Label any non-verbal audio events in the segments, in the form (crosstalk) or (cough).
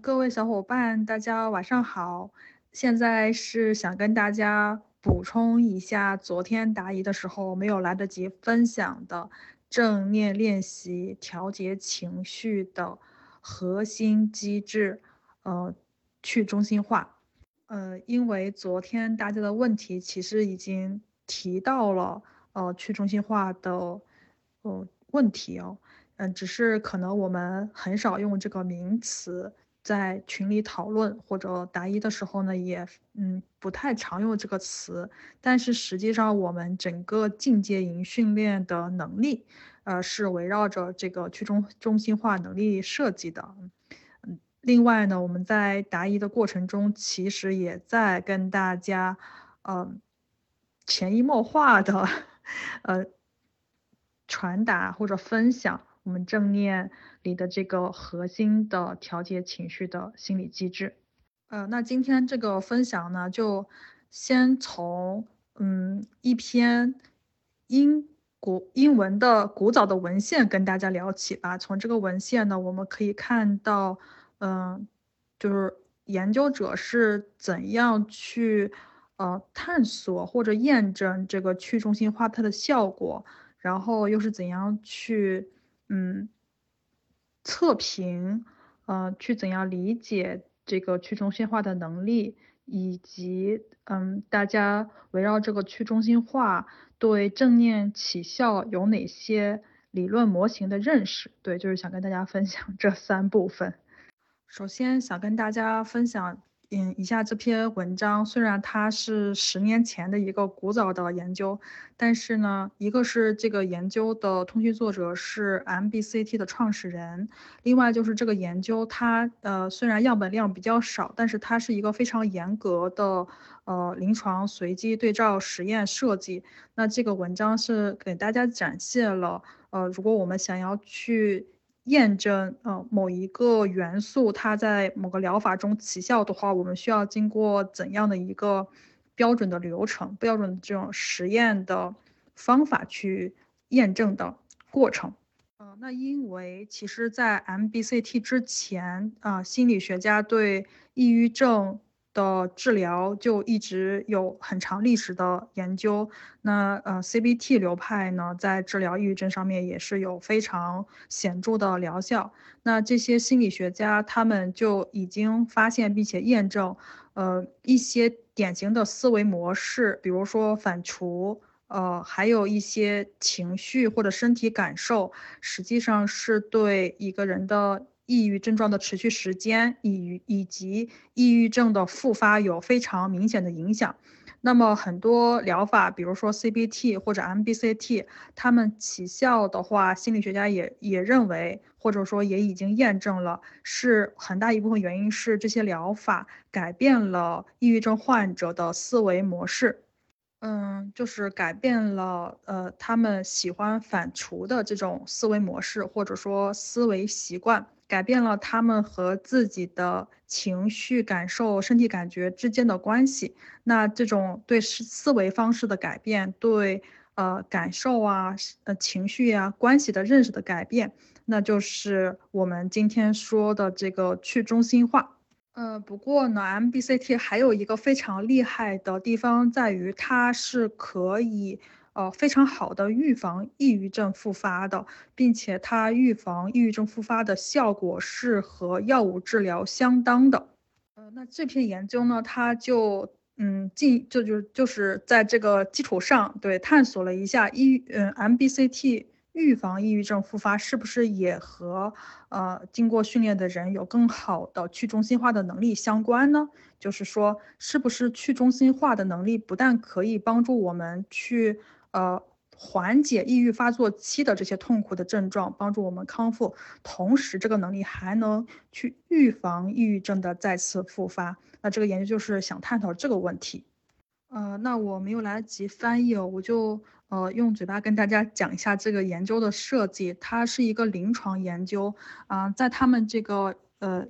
各位小伙伴，大家晚上好。现在是想跟大家补充一下昨天答疑的时候没有来得及分享的正念练习调节情绪的核心机制，呃，去中心化。呃，因为昨天大家的问题其实已经提到了，呃，去中心化的呃问题哦。嗯，只是可能我们很少用这个名词。在群里讨论或者答疑的时候呢，也嗯不太常用这个词，但是实际上我们整个进阶营训练的能力，呃是围绕着这个去中中心化能力设计的。嗯，另外呢，我们在答疑的过程中，其实也在跟大家，呃，潜移默化的，呃，传达或者分享。我们正念里的这个核心的调节情绪的心理机制，呃，那今天这个分享呢，就先从嗯一篇英古英文的古早的文献跟大家聊起吧。从这个文献呢，我们可以看到，嗯，就是研究者是怎样去呃探索或者验证这个去中心化它的效果，然后又是怎样去。嗯，测评，呃，去怎样理解这个去中心化的能力，以及嗯，大家围绕这个去中心化对正念起效有哪些理论模型的认识？对，就是想跟大家分享这三部分。首先想跟大家分享。嗯，以下这篇文章虽然它是十年前的一个古早的研究，但是呢，一个是这个研究的通讯作者是 MBCT 的创始人，另外就是这个研究它呃虽然样本量比较少，但是它是一个非常严格的呃临床随机对照实验设计。那这个文章是给大家展现了呃如果我们想要去。验证呃某一个元素它在某个疗法中起效的话，我们需要经过怎样的一个标准的流程、标准的这种实验的方法去验证的过程？呃，那因为其实，在 MBCT 之前啊，心理学家对抑郁症。的治疗就一直有很长历史的研究。那呃，CBT 流派呢，在治疗抑郁症上面也是有非常显著的疗效。那这些心理学家他们就已经发现并且验证，呃，一些典型的思维模式，比如说反刍，呃，还有一些情绪或者身体感受，实际上是对一个人的。抑郁症状的持续时间，以以及抑郁症的复发有非常明显的影响。那么很多疗法，比如说 CBT 或者 MBCT，他们起效的话，心理学家也也认为，或者说也已经验证了，是很大一部分原因是这些疗法改变了抑郁症患者的思维模式。嗯，就是改变了呃他们喜欢反刍的这种思维模式，或者说思维习惯。改变了他们和自己的情绪感受、身体感觉之间的关系。那这种对思维方式的改变，对呃感受啊、呃情绪啊、关系的认识的改变，那就是我们今天说的这个去中心化。呃，不过呢，MBCT 还有一个非常厉害的地方在于，它是可以。呃，非常好的预防抑郁症复发的，并且它预防抑郁症复发的效果是和药物治疗相当的。呃，那这篇研究呢，它就嗯进就就就是在这个基础上，对探索了一下抑嗯 MBCT 预防抑郁症复发是不是也和呃经过训练的人有更好的去中心化的能力相关呢？就是说，是不是去中心化的能力不但可以帮助我们去呃，缓解抑郁发作期的这些痛苦的症状，帮助我们康复。同时，这个能力还能去预防抑郁症的再次复发。那这个研究就是想探讨这个问题。呃，那我没有来得及翻译哦，我就呃用嘴巴跟大家讲一下这个研究的设计。它是一个临床研究啊，在他们这个呃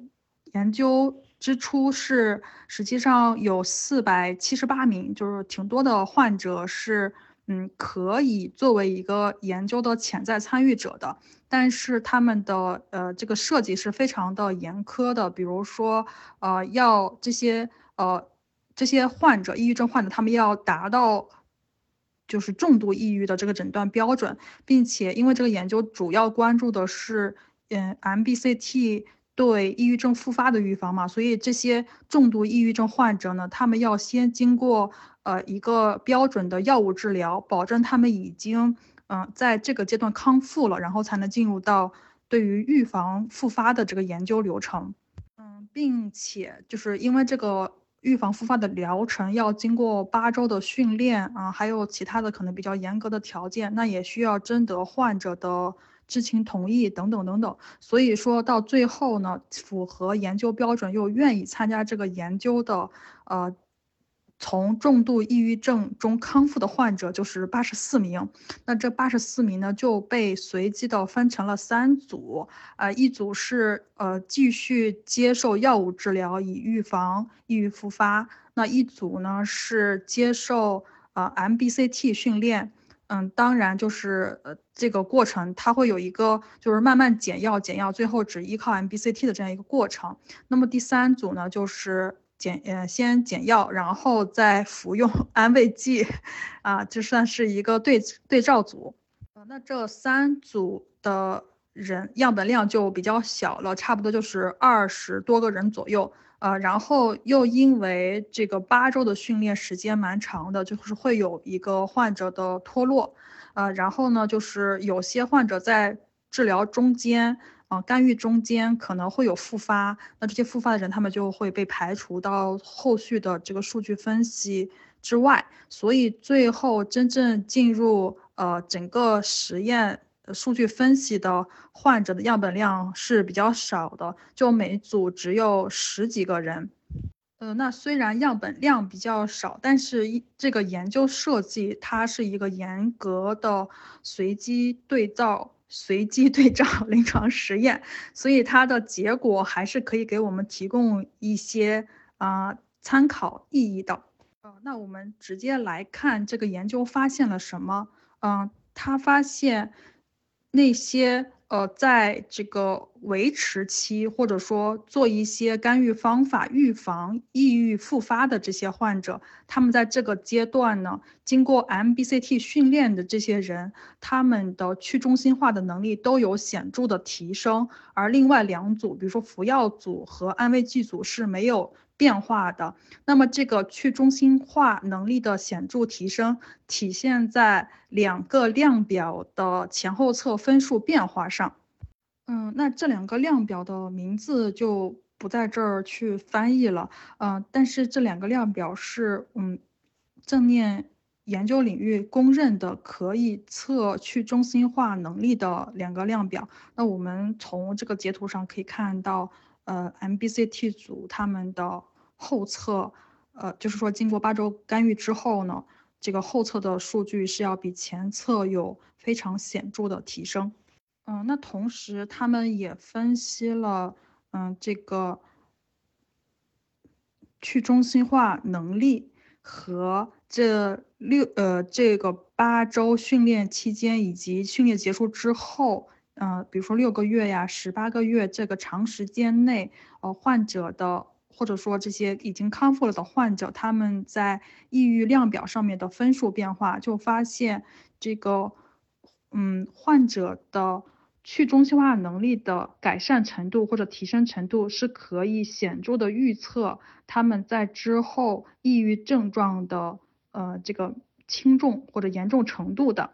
研究之初是实际上有四百七十八名，就是挺多的患者是。嗯，可以作为一个研究的潜在参与者的，但是他们的呃这个设计是非常的严苛的，比如说呃要这些呃这些患者，抑郁症患者，他们要达到就是重度抑郁的这个诊断标准，并且因为这个研究主要关注的是嗯 MBCT 对抑郁症复发的预防嘛，所以这些重度抑郁症患者呢，他们要先经过。呃，一个标准的药物治疗，保证他们已经嗯在这个阶段康复了，然后才能进入到对于预防复发的这个研究流程。嗯，并且就是因为这个预防复发的疗程要经过八周的训练啊，还有其他的可能比较严格的条件，那也需要征得患者的知情同意等等等等。所以说到最后呢，符合研究标准又愿意参加这个研究的呃。从重度抑郁症中康复的患者就是八十四名，那这八十四名呢就被随机的分成了三组，呃，一组是呃继续接受药物治疗以预防抑郁复发，那一组呢是接受呃 MBCT 训练，嗯，当然就是呃这个过程它会有一个就是慢慢减药减药，最后只依靠 MBCT 的这样一个过程。那么第三组呢就是。减呃，先减药，然后再服用 (laughs) 安慰剂，啊，这算是一个对对照组。呃，那这三组的人样本量就比较小了，差不多就是二十多个人左右。呃，然后又因为这个八周的训练时间蛮长的，就是会有一个患者的脱落。呃，然后呢，就是有些患者在治疗中间。啊，干预中间可能会有复发，那这些复发的人，他们就会被排除到后续的这个数据分析之外。所以最后真正进入呃整个实验数据分析的患者的样本量是比较少的，就每组只有十几个人。呃，那虽然样本量比较少，但是一这个研究设计它是一个严格的随机对照。随机对照 (laughs) 临床实验，所以它的结果还是可以给我们提供一些啊参考意义的。呃，那我们直接来看这个研究发现了什么？嗯，他发现那些。呃，在这个维持期，或者说做一些干预方法预防抑郁复发的这些患者，他们在这个阶段呢，经过 MBCT 训练的这些人，他们的去中心化的能力都有显著的提升，而另外两组，比如说服药组和安慰剂组是没有。变化的，那么这个去中心化能力的显著提升体现在两个量表的前后侧分数变化上。嗯，那这两个量表的名字就不在这儿去翻译了。嗯，但是这两个量表是嗯正面研究领域公认的可以测去中心化能力的两个量表。那我们从这个截图上可以看到。呃，MBCT 组他们的后侧，呃，就是说经过八周干预之后呢，这个后侧的数据是要比前侧有非常显著的提升。嗯，那同时他们也分析了，嗯，这个去中心化能力和这六呃这个八周训练期间以及训练结束之后。嗯，比如说六个月呀，十八个月这个长时间内，呃，患者的或者说这些已经康复了的患者，他们在抑郁量表上面的分数变化，就发现这个，嗯，患者的去中心化能力的改善程度或者提升程度是可以显著的预测他们在之后抑郁症状的呃这个轻重或者严重程度的。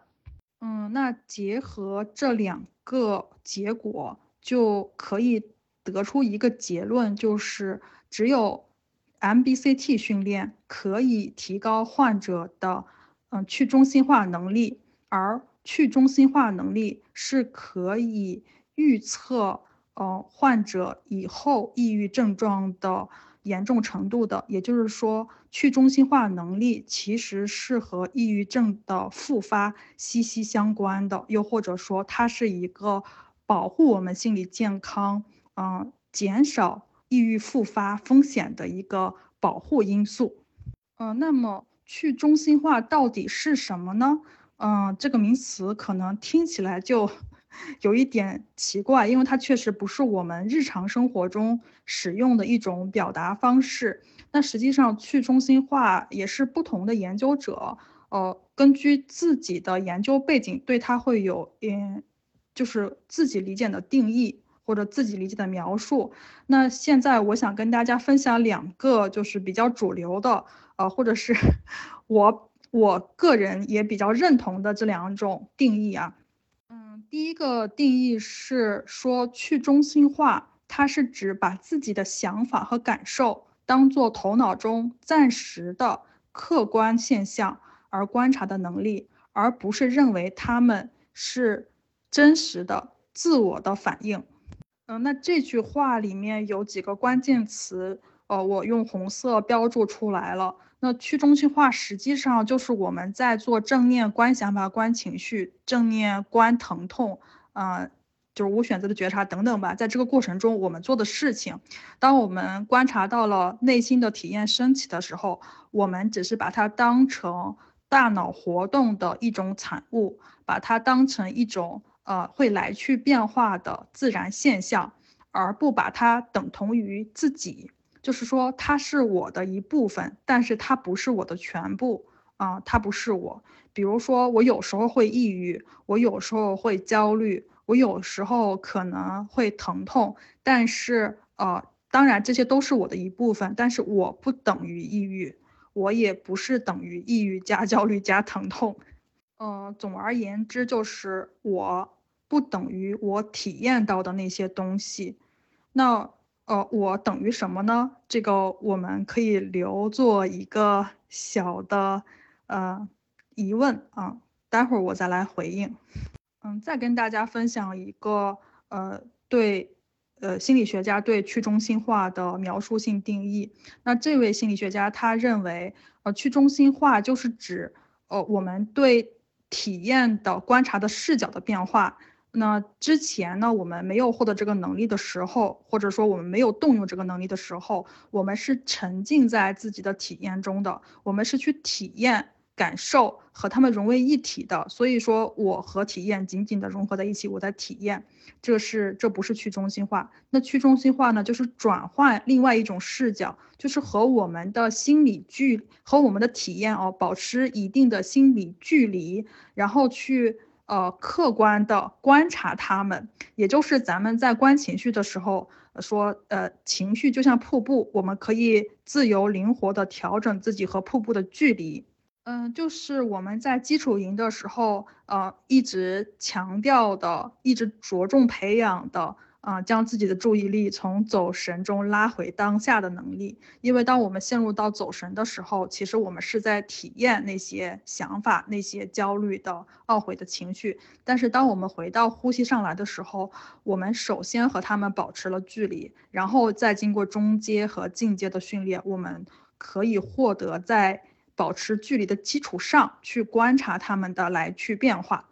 嗯，那结合这两个结果，就可以得出一个结论，就是只有 MBCT 训练可以提高患者的嗯去中心化能力，而去中心化能力是可以预测呃患者以后抑郁症状的。严重程度的，也就是说，去中心化能力其实是和抑郁症的复发息息相关的，又或者说，它是一个保护我们心理健康，嗯，减少抑郁复发风险的一个保护因素。嗯，那么去中心化到底是什么呢？嗯，这个名词可能听起来就有一点奇怪，因为它确实不是我们日常生活中使用的一种表达方式。那实际上，去中心化也是不同的研究者，呃，根据自己的研究背景，对它会有嗯，就是自己理解的定义或者自己理解的描述。那现在我想跟大家分享两个，就是比较主流的，呃，或者是 (laughs) 我。我个人也比较认同的这两种定义啊，第一个定义是说去中心化，它是指把自己的想法和感受当做头脑中暂时的客观现象而观察的能力，而不是认为他们是真实的自我的反应。嗯，那这句话里面有几个关键词，呃，我用红色标注出来了。那去中心化实际上就是我们在做正念观想法、观情绪、正念观疼痛，啊，就是无选择的觉察等等吧。在这个过程中，我们做的事情，当我们观察到了内心的体验升起的时候，我们只是把它当成大脑活动的一种产物，把它当成一种呃会来去变化的自然现象，而不把它等同于自己。就是说，它是我的一部分，但是它不是我的全部啊，它不是我。比如说，我有时候会抑郁，我有时候会焦虑，我有时候可能会疼痛，但是呃，当然这些都是我的一部分，但是我不等于抑郁，我也不是等于抑郁加焦虑加疼痛。呃，总而言之，就是我不等于我体验到的那些东西。那。呃，我等于什么呢？这个我们可以留作一个小的呃疑问啊，待会儿我再来回应。嗯，再跟大家分享一个呃对呃心理学家对去中心化的描述性定义。那这位心理学家他认为，呃，去中心化就是指呃我们对体验的观察的视角的变化。那之前呢，我们没有获得这个能力的时候，或者说我们没有动用这个能力的时候，我们是沉浸在自己的体验中的，我们是去体验、感受和他们融为一体的。所以说，我和体验紧紧的融合在一起，我在体验，这是这不是去中心化。那去中心化呢，就是转换另外一种视角，就是和我们的心理距和我们的体验哦，保持一定的心理距离，然后去。呃，客观的观察他们，也就是咱们在观情绪的时候说，呃，情绪就像瀑布，我们可以自由灵活的调整自己和瀑布的距离。嗯，就是我们在基础营的时候，呃，一直强调的，一直着重培养的。啊，将自己的注意力从走神中拉回当下的能力，因为当我们陷入到走神的时候，其实我们是在体验那些想法、那些焦虑的、懊悔的情绪。但是当我们回到呼吸上来的时候，我们首先和他们保持了距离，然后再经过中阶和进阶的训练，我们可以获得在保持距离的基础上去观察他们的来去变化。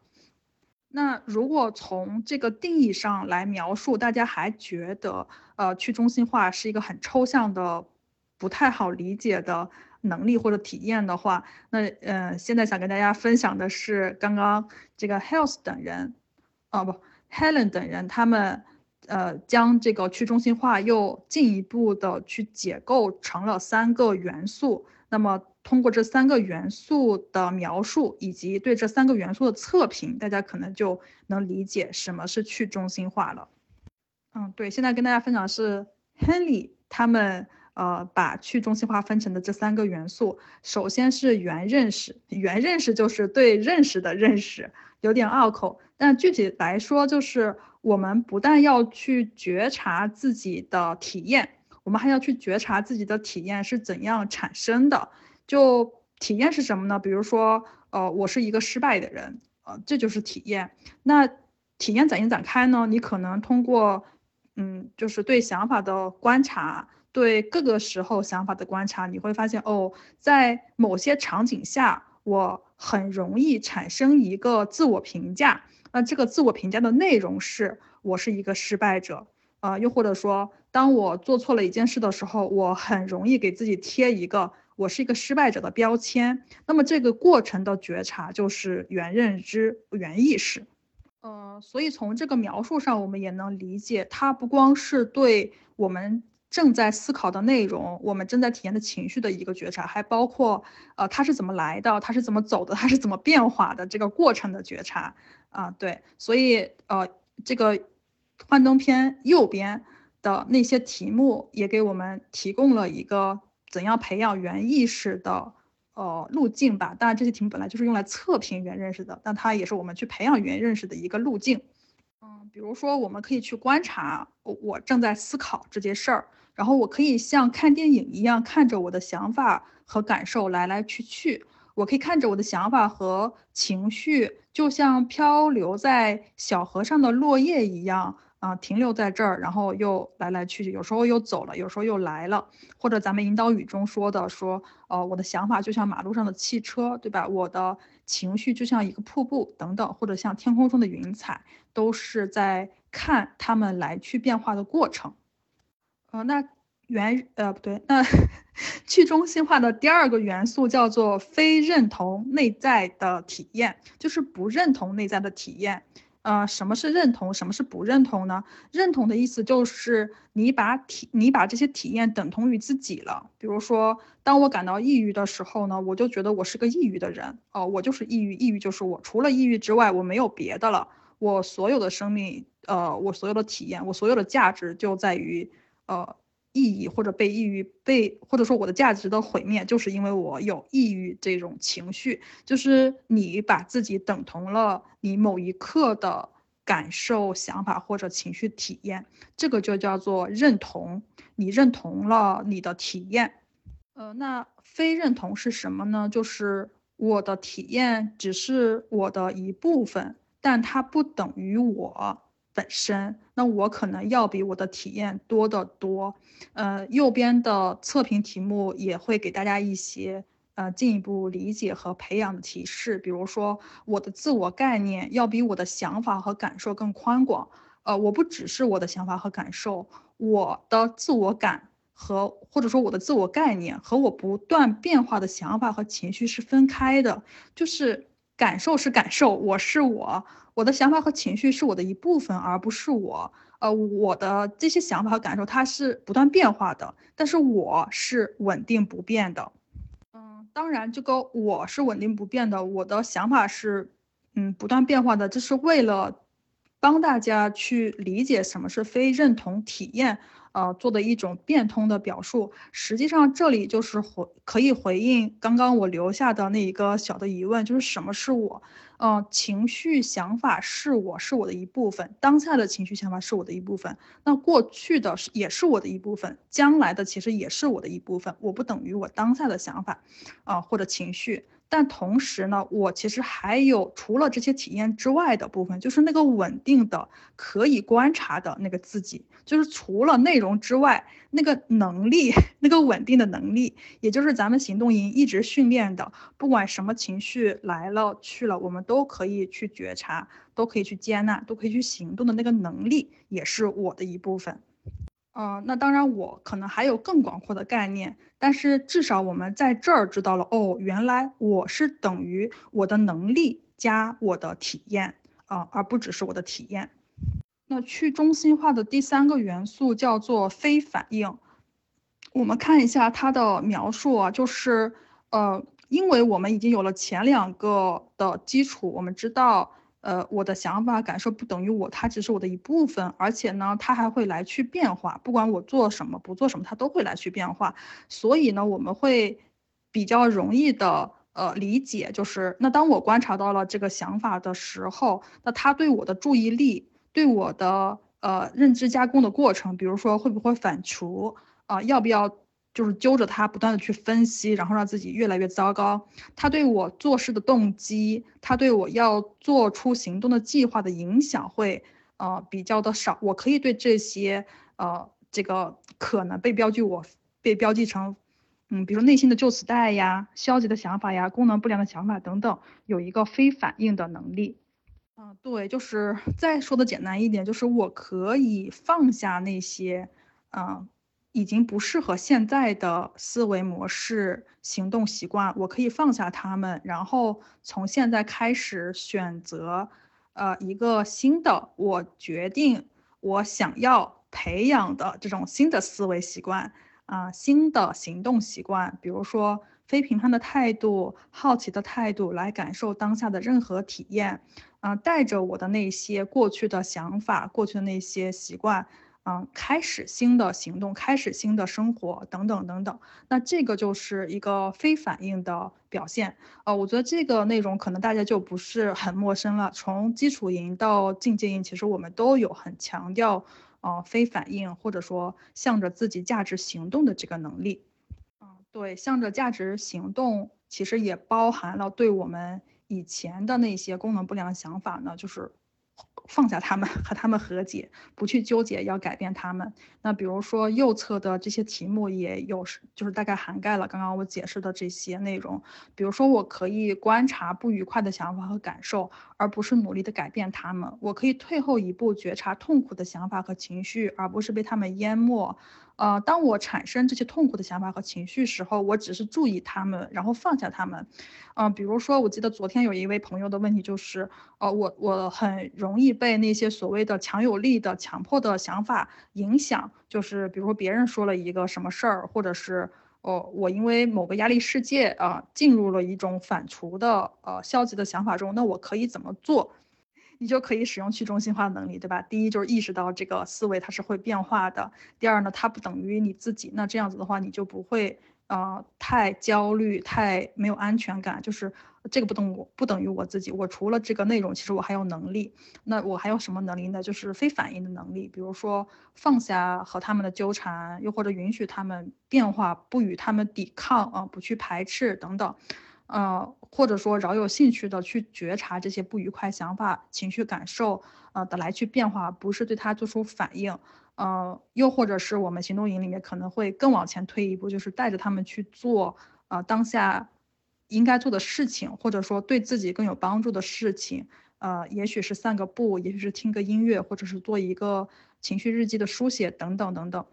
那如果从这个定义上来描述，大家还觉得呃去中心化是一个很抽象的、不太好理解的能力或者体验的话，那呃现在想跟大家分享的是刚刚这个 Health 等人，哦不 Helen 等人他们呃将这个去中心化又进一步的去解构成了三个元素，那么。通过这三个元素的描述，以及对这三个元素的测评，大家可能就能理解什么是去中心化了。嗯，对，现在跟大家分享是 Henry 他们呃把去中心化分成的这三个元素。首先是原认识，原认识就是对认识的认识，有点拗口，但具体来说就是我们不但要去觉察自己的体验，我们还要去觉察自己的体验是怎样产生的。就体验是什么呢？比如说，呃，我是一个失败的人，呃，这就是体验。那体验怎样展开呢？你可能通过，嗯，就是对想法的观察，对各个时候想法的观察，你会发现，哦，在某些场景下，我很容易产生一个自我评价。那这个自我评价的内容是，我是一个失败者，呃，又或者说，当我做错了一件事的时候，我很容易给自己贴一个我是一个失败者的标签。那么这个过程的觉察就是原认知、原意识。呃，所以从这个描述上，我们也能理解，它不光是对我们正在思考的内容、我们正在体验的情绪的一个觉察，还包括呃它是怎么来的、它是怎么走的、它是怎么变化的这个过程的觉察。啊，对，所以呃这个幻灯片右边。的那些题目也给我们提供了一个怎样培养原意识的呃路径吧。当然，这些题目本来就是用来测评原认识的，但它也是我们去培养原认识的一个路径。嗯，比如说，我们可以去观察我正在思考这件事儿，然后我可以像看电影一样看着我的想法和感受来来去去，我可以看着我的想法和情绪，就像漂流在小河上的落叶一样。啊，停留在这儿，然后又来来去去，有时候又走了，有时候又来了，或者咱们引导语中说的，说，呃，我的想法就像马路上的汽车，对吧？我的情绪就像一个瀑布，等等，或者像天空中的云彩，都是在看他们来去变化的过程。呃，那原，呃，不对，那 (laughs) 去中心化的第二个元素叫做非认同内在的体验，就是不认同内在的体验。呃，什么是认同？什么是不认同呢？认同的意思就是你把体，你把这些体验等同于自己了。比如说，当我感到抑郁的时候呢，我就觉得我是个抑郁的人。哦，我就是抑郁，抑郁就是我。除了抑郁之外，我没有别的了。我所有的生命，呃，我所有的体验，我所有的价值就在于，呃。意义或者被抑郁被或者说我的价值的毁灭，就是因为我有抑郁这种情绪，就是你把自己等同了你某一刻的感受、想法或者情绪体验，这个就叫做认同。你认同了你的体验，呃，那非认同是什么呢？就是我的体验只是我的一部分，但它不等于我。本身，那我可能要比我的体验多得多。呃，右边的测评题目也会给大家一些呃进一步理解和培养的提示，比如说我的自我概念要比我的想法和感受更宽广。呃，我不只是我的想法和感受，我的自我感和或者说我的自我概念和我不断变化的想法和情绪是分开的，就是感受是感受，我是我。我的想法和情绪是我的一部分，而不是我。呃，我的这些想法和感受，它是不断变化的，但是我是稳定不变的。嗯，当然，这个我是稳定不变的，我的想法是，嗯，不断变化的。这是为了帮大家去理解什么是非认同体验。呃，做的一种变通的表述，实际上这里就是回可以回应刚刚我留下的那一个小的疑问，就是什么是我？嗯，情绪想法是我是我的一部分，当下的情绪想法是我的一部分，那过去的也是我的一部分，将来的其实也是我的一部分，我不等于我当下的想法，啊或者情绪。但同时呢，我其实还有除了这些体验之外的部分，就是那个稳定的、可以观察的那个自己，就是除了内容之外，那个能力，(laughs) 那个稳定的能力，也就是咱们行动营一直训练的，不管什么情绪来了去了，我们都可以去觉察，都可以去接纳，都可以去行动的那个能力，也是我的一部分。呃，那当然，我可能还有更广阔的概念，但是至少我们在这儿知道了，哦，原来我是等于我的能力加我的体验啊，而不只是我的体验。那去中心化的第三个元素叫做非反应。我们看一下它的描述啊，就是呃，因为我们已经有了前两个的基础，我们知道。呃，我的想法感受不等于我，它只是我的一部分，而且呢，它还会来去变化，不管我做什么，不做什么，它都会来去变化。所以呢，我们会比较容易的呃理解，就是那当我观察到了这个想法的时候，那它对我的注意力，对我的呃认知加工的过程，比如说会不会反刍啊，要不要？就是揪着他不断的去分析，然后让自己越来越糟糕。他对我做事的动机，他对我要做出行动的计划的影响会呃比较的少。我可以对这些呃这个可能被标记我被标记成嗯，比如说内心的旧磁带呀、消极的想法呀、功能不良的想法等等，有一个非反应的能力。嗯，对，就是再说的简单一点，就是我可以放下那些。嗯，已经不适合现在的思维模式、行动习惯，我可以放下他们，然后从现在开始选择，呃，一个新的，我决定我想要培养的这种新的思维习惯啊，新的行动习惯，比如说非评判的态度、好奇的态度，来感受当下的任何体验，啊，带着我的那些过去的想法、过去的那些习惯。嗯，开始新的行动，开始新的生活，等等等等。那这个就是一个非反应的表现。呃，我觉得这个内容可能大家就不是很陌生了。从基础营到进阶营，其实我们都有很强调，呃，非反应或者说向着自己价值行动的这个能力。嗯，对，向着价值行动，其实也包含了对我们以前的那些功能不良想法呢，就是。放下他们，(laughs) 和他们和解，不去纠结要改变他们。那比如说右侧的这些题目也有，就是大概涵盖了刚刚我解释的这些内容。比如说，我可以观察不愉快的想法和感受，而不是努力的改变他们。我可以退后一步，觉察痛苦的想法和情绪，而不是被他们淹没。呃，当我产生这些痛苦的想法和情绪时候，我只是注意他们，然后放下他们。嗯，比如说，我记得昨天有一位朋友的问题就是，呃，我我很容易被那些所谓的强有力的、强迫的想法影响，就是比如说别人说了一个什么事儿，或者是哦，我因为某个压力事件啊，进入了一种反刍的呃消极的想法中，那我可以怎么做？你就可以使用去中心化的能力，对吧？第一就是意识到这个思维它是会变化的。第二呢，它不等于你自己。那这样子的话，你就不会呃太焦虑、太没有安全感。就是这个不等我不等于我自己。我除了这个内容，其实我还有能力。那我还有什么能力呢？就是非反应的能力，比如说放下和他们的纠缠，又或者允许他们变化，不与他们抵抗啊，不去排斥等等。呃，或者说饶有兴趣的去觉察这些不愉快想法、情绪感受，呃的来去变化，不是对他做出反应，呃，又或者是我们行动营里面可能会更往前推一步，就是带着他们去做，呃当下应该做的事情，或者说对自己更有帮助的事情，呃，也许是散个步，也许是听个音乐，或者是做一个情绪日记的书写等等等等，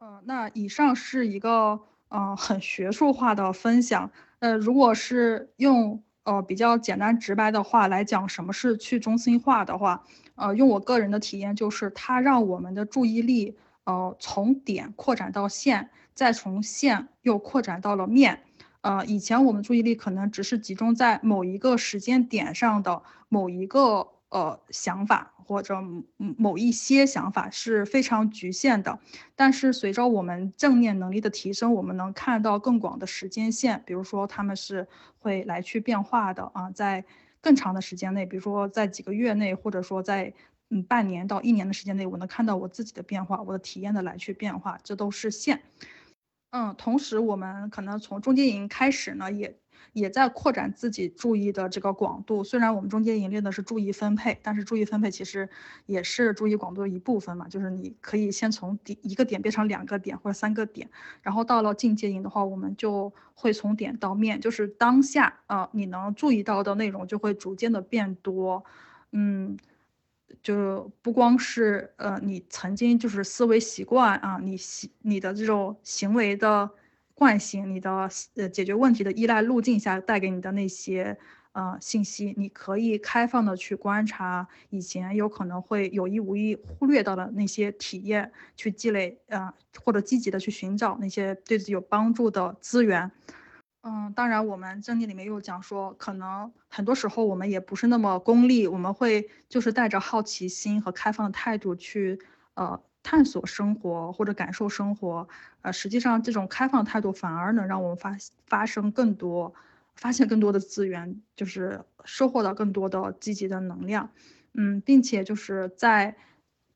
呃，那以上是一个呃很学术化的分享。呃，如果是用呃比较简单直白的话来讲，什么是去中心化的话，呃，用我个人的体验就是，它让我们的注意力呃从点扩展到线，再从线又扩展到了面。呃，以前我们注意力可能只是集中在某一个时间点上的某一个呃想法。或者某一些想法是非常局限的，但是随着我们正念能力的提升，我们能看到更广的时间线。比如说，他们是会来去变化的啊，在更长的时间内，比如说在几个月内，或者说在嗯半年到一年的时间内，我能看到我自己的变化，我的体验的来去变化，这都是线。嗯，同时我们可能从中间营开始呢，也。也在扩展自己注意的这个广度。虽然我们中间营练的是注意分配，但是注意分配其实也是注意广度的一部分嘛。就是你可以先从点一个点变成两个点或者三个点，然后到了进阶营的话，我们就会从点到面，就是当下啊，你能注意到的内容就会逐渐的变多。嗯，就不光是呃你曾经就是思维习惯啊，你习你的这种行为的。惯性，你的呃解决问题的依赖路径下带给你的那些呃信息，你可以开放的去观察以前有可能会有意无意忽略到的那些体验，去积累啊或者积极的去寻找那些对自己有帮助的资源。嗯，当然我们正念里面又讲说，可能很多时候我们也不是那么功利，我们会就是带着好奇心和开放的态度去呃。探索生活或者感受生活，呃，实际上这种开放态度反而能让我们发发生更多，发现更多的资源，就是收获到更多的积极的能量，嗯，并且就是在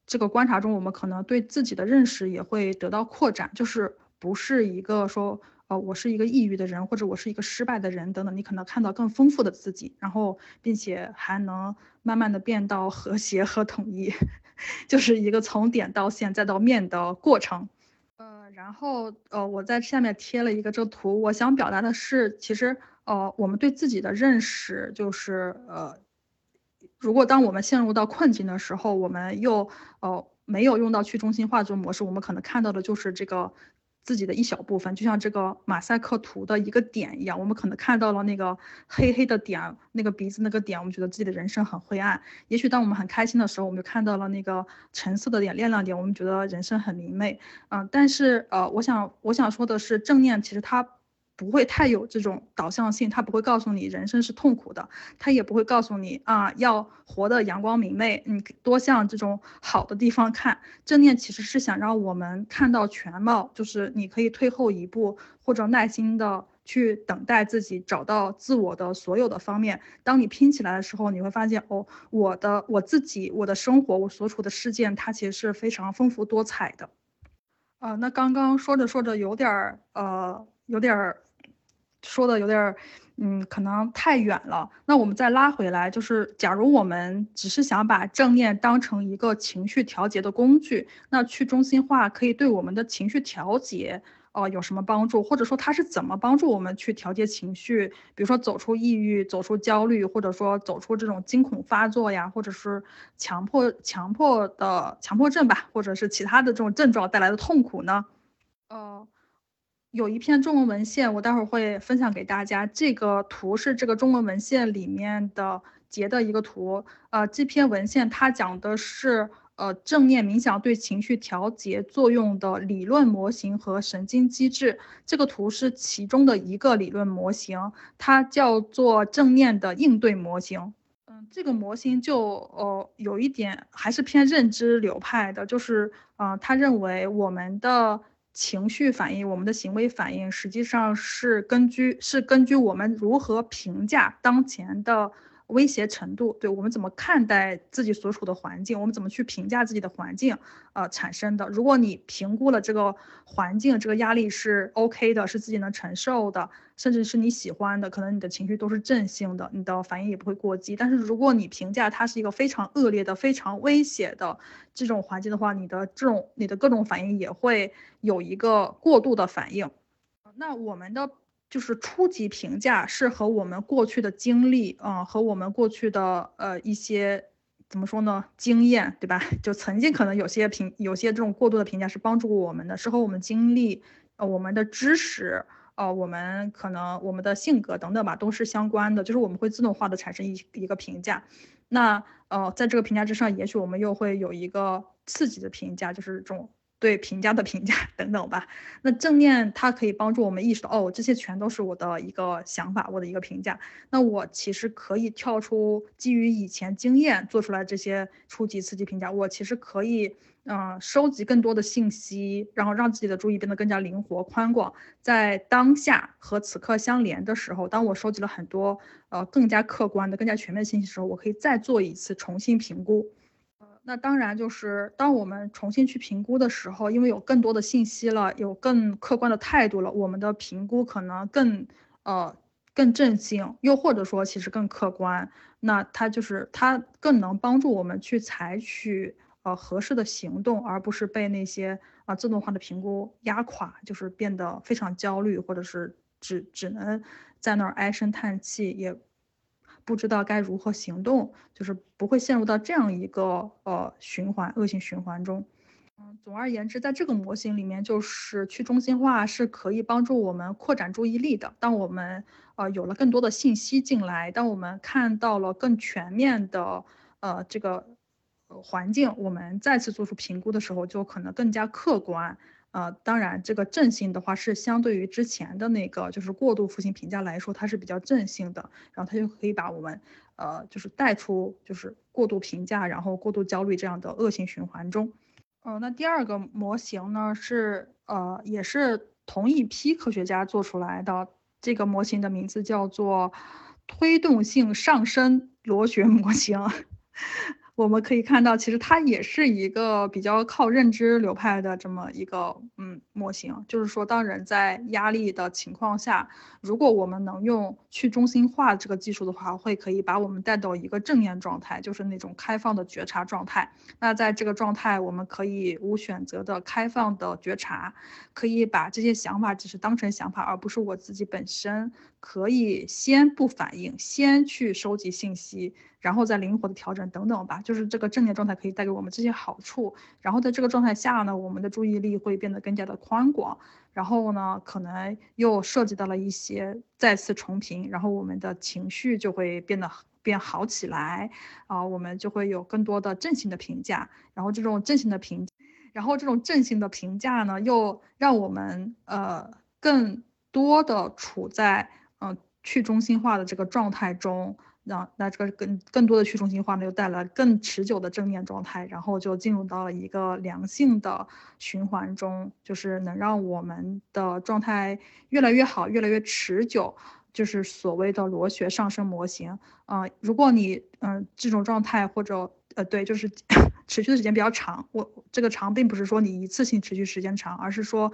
这个观察中，我们可能对自己的认识也会得到扩展，就是不是一个说，呃，我是一个抑郁的人，或者我是一个失败的人等等，你可能看到更丰富的自己，然后并且还能慢慢的变到和谐和统一。就是一个从点到线再到面的过程，呃，然后呃，我在下面贴了一个这个图，我想表达的是，其实呃，我们对自己的认识就是呃，如果当我们陷入到困境的时候，我们又呃没有用到去中心化这种模式，我们可能看到的就是这个。自己的一小部分，就像这个马赛克图的一个点一样，我们可能看到了那个黑黑的点，那个鼻子那个点，我们觉得自己的人生很灰暗。也许当我们很开心的时候，我们就看到了那个橙色的点、亮亮点，我们觉得人生很明媚。嗯，但是呃，我想我想说的是，正念其实它。不会太有这种导向性，他不会告诉你人生是痛苦的，他也不会告诉你啊要活得阳光明媚，你多向这种好的地方看。正念其实是想让我们看到全貌，就是你可以退后一步，或者耐心的去等待自己找到自我的所有的方面。当你拼起来的时候，你会发现哦，我的我自己，我的生活，我所处的事件，它其实是非常丰富多彩的。啊，那刚刚说着说着有点儿呃，有点儿。说的有点儿，嗯，可能太远了。那我们再拉回来，就是假如我们只是想把正念当成一个情绪调节的工具，那去中心化可以对我们的情绪调节，哦，有什么帮助？或者说它是怎么帮助我们去调节情绪？比如说走出抑郁、走出焦虑，或者说走出这种惊恐发作呀，或者是强迫强迫的强迫症吧，或者是其他的这种症状带来的痛苦呢？呃。有一篇中文文献，我待会儿会分享给大家。这个图是这个中文文献里面的截的一个图。呃，这篇文献它讲的是呃正念冥想对情绪调节作用的理论模型和神经机制。这个图是其中的一个理论模型，它叫做正念的应对模型。嗯，这个模型就呃有一点还是偏认知流派的，就是呃他认为我们的。情绪反应，我们的行为反应实际上是根据是根据我们如何评价当前的。威胁程度，对我们怎么看待自己所处的环境，我们怎么去评价自己的环境，呃，产生的。如果你评估了这个环境，这个压力是 OK 的，是自己能承受的，甚至是你喜欢的，可能你的情绪都是正性的，你的反应也不会过激。但是如果你评价它是一个非常恶劣的、非常危险的这种环境的话，你的这种你的各种反应也会有一个过度的反应。那我们的。就是初级评价是和我们过去的经历，嗯，和我们过去的呃一些怎么说呢，经验，对吧？(laughs) 就曾经可能有些评，有些这种过度的评价是帮助过我们的，是和我们经历，呃，我们的知识，呃，我们可能我们的性格等等吧，都是相关的。就是我们会自动化的产生一一个评价，那呃，在这个评价之上，也许我们又会有一个刺激的评价，就是这种。对评价的评价 (laughs) 等等吧，那正念它可以帮助我们意识到，哦，这些全都是我的一个想法，我的一个评价。那我其实可以跳出基于以前经验做出来这些初级刺激评价，我其实可以，嗯，收集更多的信息，然后让自己的注意变得更加灵活宽广，在当下和此刻相连的时候，当我收集了很多呃更加客观的、更加全面信息的时候，我可以再做一次重新评估。那当然，就是当我们重新去评估的时候，因为有更多的信息了，有更客观的态度了，我们的评估可能更呃更正性，又或者说其实更客观。那它就是它更能帮助我们去采取呃合适的行动，而不是被那些啊自动化的评估压垮，就是变得非常焦虑，或者是只只能在那儿唉声叹气也。不知道该如何行动，就是不会陷入到这样一个呃循环恶性循环中。嗯，总而言之，在这个模型里面，就是去中心化是可以帮助我们扩展注意力的。当我们呃有了更多的信息进来，当我们看到了更全面的呃这个环境，我们再次做出评估的时候，就可能更加客观。呃，当然，这个正性的话是相对于之前的那个，就是过度负性评价来说，它是比较正性的，然后它就可以把我们，呃，就是带出就是过度评价，然后过度焦虑这样的恶性循环中。呃，那第二个模型呢是，呃，也是同一批科学家做出来的，这个模型的名字叫做推动性上升螺旋模型。我们可以看到，其实它也是一个比较靠认知流派的这么一个嗯模型。就是说，当人在压力的情况下，如果我们能用去中心化这个技术的话，会可以把我们带到一个正念状态，就是那种开放的觉察状态。那在这个状态，我们可以无选择的开放的觉察，可以把这些想法只是当成想法，而不是我自己本身。可以先不反应，先去收集信息。然后再灵活的调整等等吧。就是这个正念状态可以带给我们这些好处。然后在这个状态下呢，我们的注意力会变得更加的宽广。然后呢，可能又涉及到了一些再次重评，然后我们的情绪就会变得变好起来啊，我们就会有更多的正性的评价。然后这种正性的评，然后这种正性的评价呢，又让我们呃更多的处在嗯去中心化的这个状态中。让那这个更更多的去中心化呢，又带来更持久的正面状态，然后就进入到了一个良性的循环中，就是能让我们的状态越来越好，越来越持久，就是所谓的螺旋上升模型啊。如果你嗯这种状态或者呃对，就是 (coughs) 持续的时间比较长，我这个长并不是说你一次性持续时间长，而是说，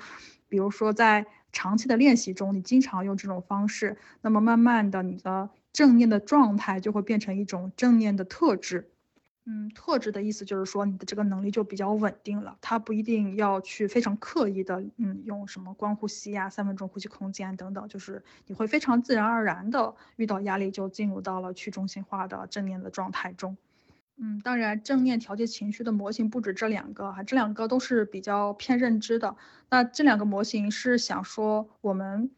比如说在长期的练习中，你经常用这种方式，那么慢慢的你的。正念的状态就会变成一种正念的特质，嗯，特质的意思就是说你的这个能力就比较稳定了，它不一定要去非常刻意的，嗯，用什么观呼吸呀、三分钟呼吸空间等等，就是你会非常自然而然的遇到压力就进入到了去中心化的正念的状态中，嗯，当然正念调节情绪的模型不止这两个哈，这两个都是比较偏认知的，那这两个模型是想说我们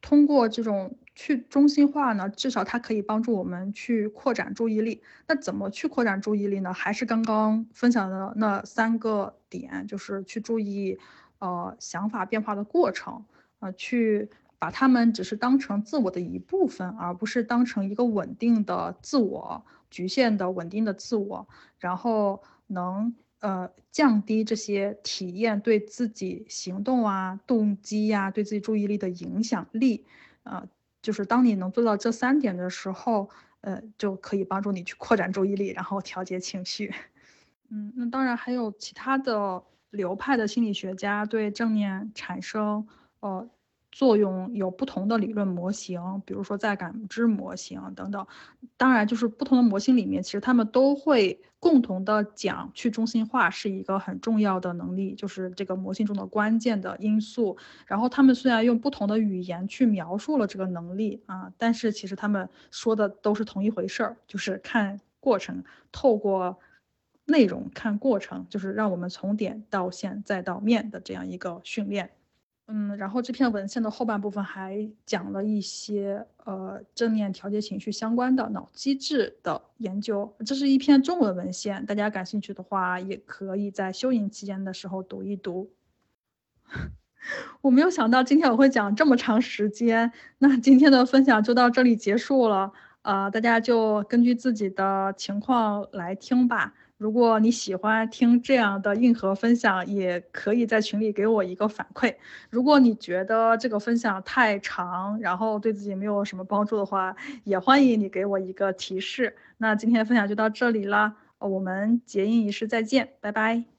通过这种。去中心化呢，至少它可以帮助我们去扩展注意力。那怎么去扩展注意力呢？还是刚刚分享的那三个点，就是去注意，呃，想法变化的过程，呃，去把它们只是当成自我的一部分，而不是当成一个稳定的自我、局限的稳定的自我，然后能呃降低这些体验对自己行动啊、动机呀、对自己注意力的影响力，呃。就是当你能做到这三点的时候，呃，就可以帮助你去扩展注意力，然后调节情绪。嗯，那当然还有其他的流派的心理学家对正念产生，呃。作用有不同的理论模型，比如说在感知模型等等。当然，就是不同的模型里面，其实他们都会共同的讲去中心化是一个很重要的能力，就是这个模型中的关键的因素。然后他们虽然用不同的语言去描述了这个能力啊，但是其实他们说的都是同一回事儿，就是看过程，透过内容看过程，就是让我们从点到线再到面的这样一个训练。嗯，然后这篇文献的后半部分还讲了一些呃正念调节情绪相关的脑机制的研究。这是一篇中文文献，大家感兴趣的话，也可以在休营期间的时候读一读。(laughs) 我没有想到今天我会讲这么长时间，那今天的分享就到这里结束了。呃，大家就根据自己的情况来听吧。如果你喜欢听这样的硬核分享，也可以在群里给我一个反馈。如果你觉得这个分享太长，然后对自己没有什么帮助的话，也欢迎你给我一个提示。那今天的分享就到这里了，我们结印仪式再见，拜拜。